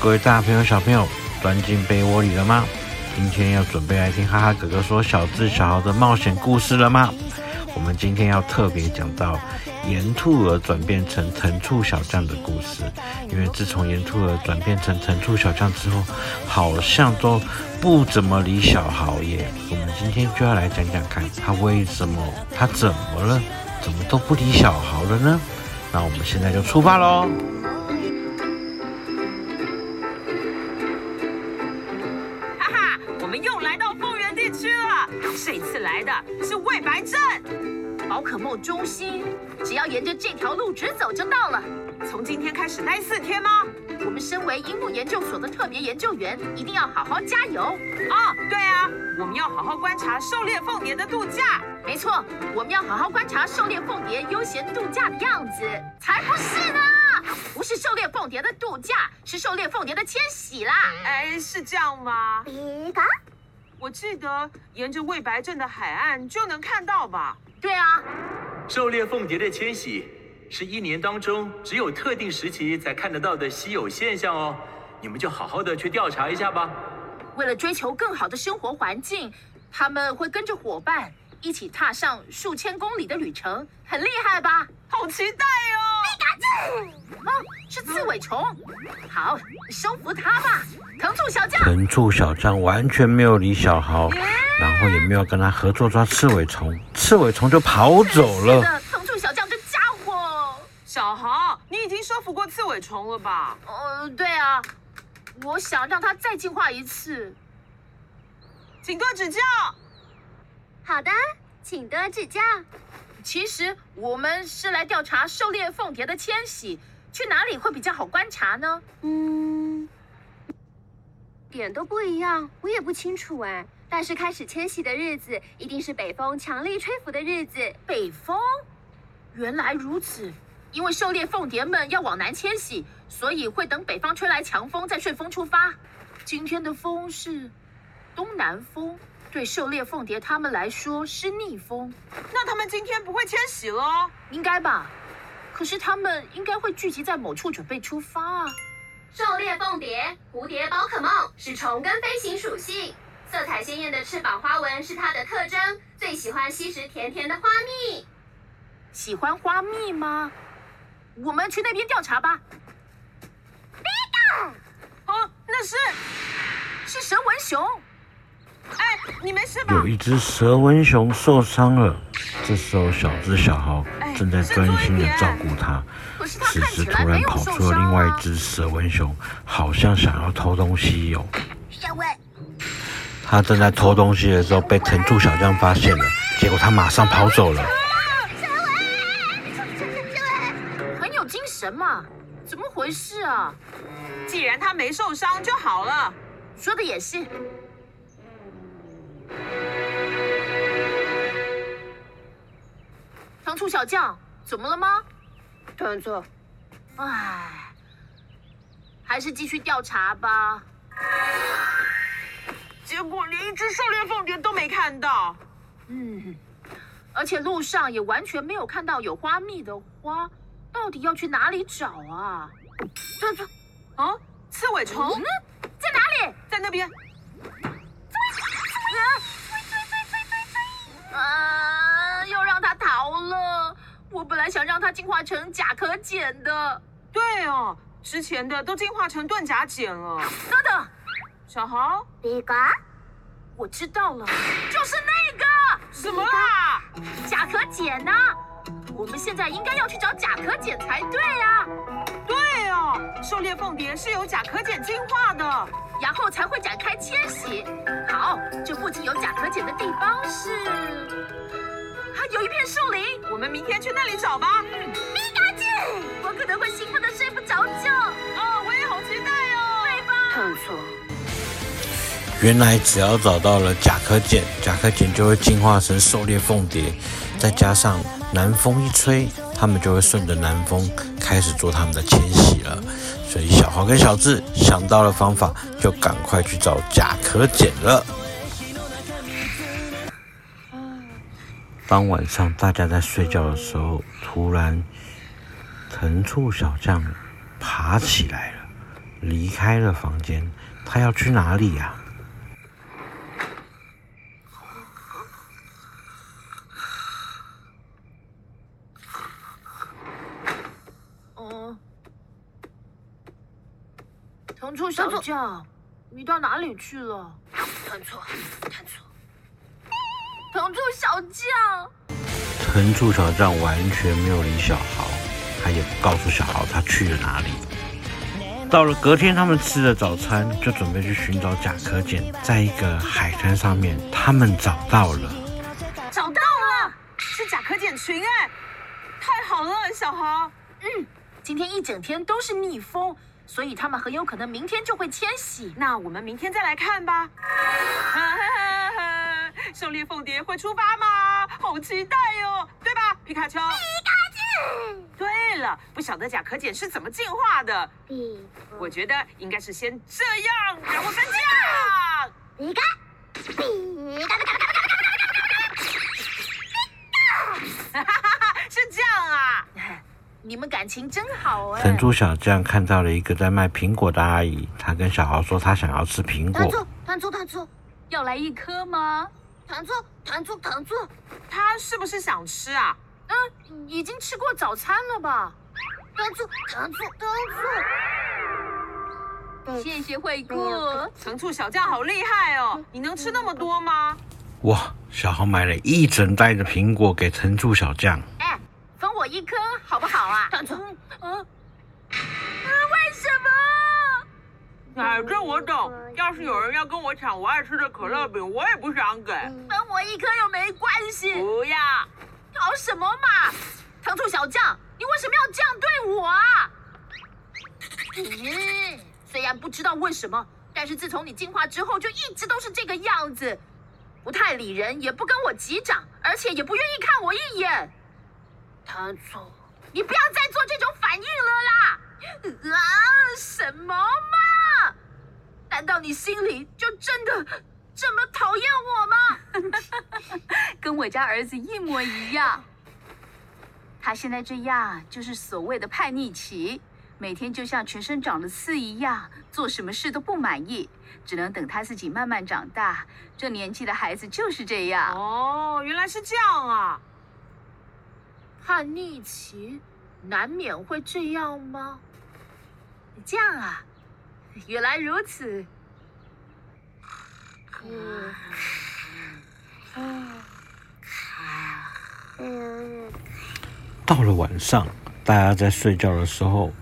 各位大朋友、小朋友，钻进被窝里了吗？今天要准备来听哈哈哥哥说小智小豪的冒险故事了吗？我们今天要特别讲到盐兔儿转变成藤兔小将的故事，因为自从盐兔儿转变成藤兔小将之后，好像都不怎么理小豪耶。我们今天就要来讲讲看，他为什么，他怎么了，怎么都不理小豪了呢？那我们现在就出发喽！宝可梦中心，只要沿着这条路直走就到了。从今天开始待四天吗？我们身为樱木研究所的特别研究员，一定要好好加油。啊，对啊，我们要好好观察狩猎凤蝶的度假。没错，我们要好好观察狩猎凤蝶悠闲度假的样子。才不是呢，不是狩猎凤蝶的度假，是狩猎凤蝶的迁徙啦。哎，是这样吗？我记得沿着魏白镇的海岸就能看到吧？对啊，狩猎凤蝶的迁徙是一年当中只有特定时期才看得到的稀有现象哦。你们就好好的去调查一下吧。为了追求更好的生活环境，他们会跟着伙伴一起踏上数千公里的旅程，很厉害吧？好期待是刺尾虫。好，收服它吧。藤柱小将，藤柱小将完全没有理小豪，然后也没有跟他合作抓刺尾虫，刺尾虫就跑走了。是的，藤柱小将这家伙，小豪，你已经收服过刺尾虫了吧？呃，对啊，我想让它再进化一次，请多指教。好的，请多指教。其实我们是来调查狩猎凤蝶的迁徙，去哪里会比较好观察呢？嗯。点都不一样，我也不清楚哎。但是开始迁徙的日子一定是北风强力吹拂的日子。北风，原来如此。因为狩猎凤蝶们要往南迁徙，所以会等北方吹来强风再顺风出发。今天的风是东南风，对狩猎凤蝶他们来说是逆风。那他们今天不会迁徙了？应该吧。可是他们应该会聚集在某处准备出发啊。狩猎凤蝶，蝴蝶宝可梦，是虫跟飞行属性。色彩鲜艳的翅膀花纹是它的特征。最喜欢吸食甜甜的花蜜。喜欢花蜜吗？我们去那边调查吧。别动！哦，那是是蛇纹熊。哎，你没事吧？有一只蛇纹熊受伤了。这时候，小智小豪正在专心的照顾它。此时，突然跑出了另外一只蛇纹熊，好像想要偷东西哟。小文，他正在偷东西的时候，被藤柱小将发现了，结果他马上跑走了。很有精神嘛？怎么回事啊？既然他没受伤就好了。说的也是。藤醋小将，怎么了吗？团座，唉，还是继续调查吧。结果连一只狩猎凤蝶都没看到。嗯，而且路上也完全没有看到有花蜜的花，到底要去哪里找啊？团座，啊，刺猬虫？嗯，在哪里？在那边。我本来想让它进化成甲壳简的。对哦，之前的都进化成盾甲简了。等等，小豪，这个，我知道了，就是那个。什么啦？甲壳简呢？我们现在应该要去找甲壳简才对啊。对哦，狩猎凤蝶是由甲壳简进化的，然后才会展开迁徙。好，这附近有甲壳简的地方是。有一片树林，我们明天去那里找吧。嗯，皮卡丘，我可能会兴奋的睡不着觉。哦，我也好期待哦。对吧？没错。原来只要找到了甲壳简，甲壳简就会进化成狩猎凤蝶，再加上南风一吹，他们就会顺着南风开始做他们的迁徙了。所以小豪跟小智想到了方法，就赶快去找甲壳简了。当晚上大家在睡觉的时候，突然藤醋小将爬起来了，离开了房间。他要去哪里呀？啊，藤醋小将，你到哪里去了？藤醋，藤醋，藤柱小将。藤柱小将完全没有理小豪，他也不告诉小豪他去了哪里。到了隔天，他们吃了早餐，就准备去寻找甲壳简。在一个海滩上面，他们找到了，找到了，是甲壳简群哎！太好了，小豪。嗯，今天一整天都是逆风，所以他们很有可能明天就会迁徙。那我们明天再来看吧。哈哈哈哈，狩猎凤蝶会出发吗？好期待哦，对吧，皮卡丘？皮卡丘对了，不晓得甲壳简是怎么进化的。我觉得应该是先这样，然后再这样。皮卡，皮卡，哈哈哈哈，是这样啊！你们感情真好哎。藤醋小将看到了一个在卖苹果的阿姨，他跟小豪说他想要吃苹果。藤醋，藤醋，藤醋，要来一颗吗？藤醋，糖醋，糖醋，他是不是想吃啊？嗯，已经吃过早餐了吧？糖醋，糖醋，糖醋。谢谢惠顾。糖醋小将好厉害哦！你能吃那么多吗？哇，小豪买了一整袋的苹果给糖醋小将。哎，分我一颗好不好啊？糖醋，嗯，为什么？哎，这我懂。要是有人要跟我抢我爱吃的可乐饼，我也不想给。分我一颗又没关系。不要。搞什么嘛！糖醋小将，你为什么要这样对我啊？嗯，虽然不知道为什么，但是自从你进化之后，就一直都是这个样子，不太理人，也不跟我击掌，而且也不愿意看我一眼。糖醋，你不要再做这种反应了啦！啊，什么嘛？难道你心里就真的这么讨厌我吗？跟我家儿子一模一样。他现在这样就是所谓的叛逆期，每天就像全身长了刺一样，做什么事都不满意，只能等他自己慢慢长大。这年纪的孩子就是这样。哦，原来是这样啊！叛逆期难免会这样吗？这样啊，原来如此。嗯，嗯，嗯。到了晚上，大家在睡觉的时候，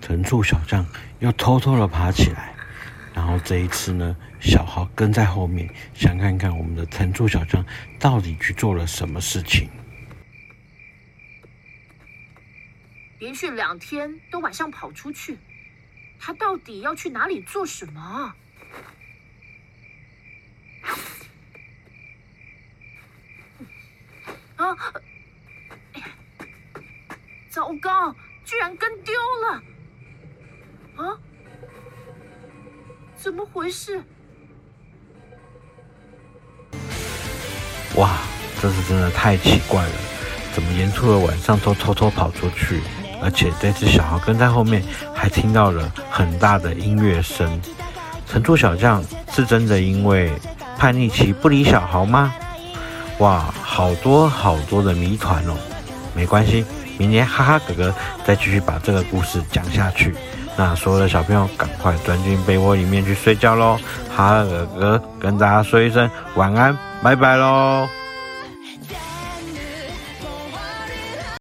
藤醋小将又偷偷的爬起来，然后这一次呢，小豪跟在后面，想看看我们的藤醋小将到底去做了什么事情。连续两天都晚上跑出去，他到底要去哪里做什么？啊！糟糕，居然跟丢了！啊？怎么回事？哇，这次真的太奇怪了！怎么沿途的晚上都偷偷跑出去？而且这只小豪跟在后面，还听到了很大的音乐声。乘坐小将是真的因为叛逆期不理小豪吗？哇，好多好多的谜团哦！没关系。明年哈哈哥哥再继续把这个故事讲下去。那所有的小朋友赶快钻进被窝里面去睡觉喽！哈哈哥哥跟大家说一声晚安，拜拜喽！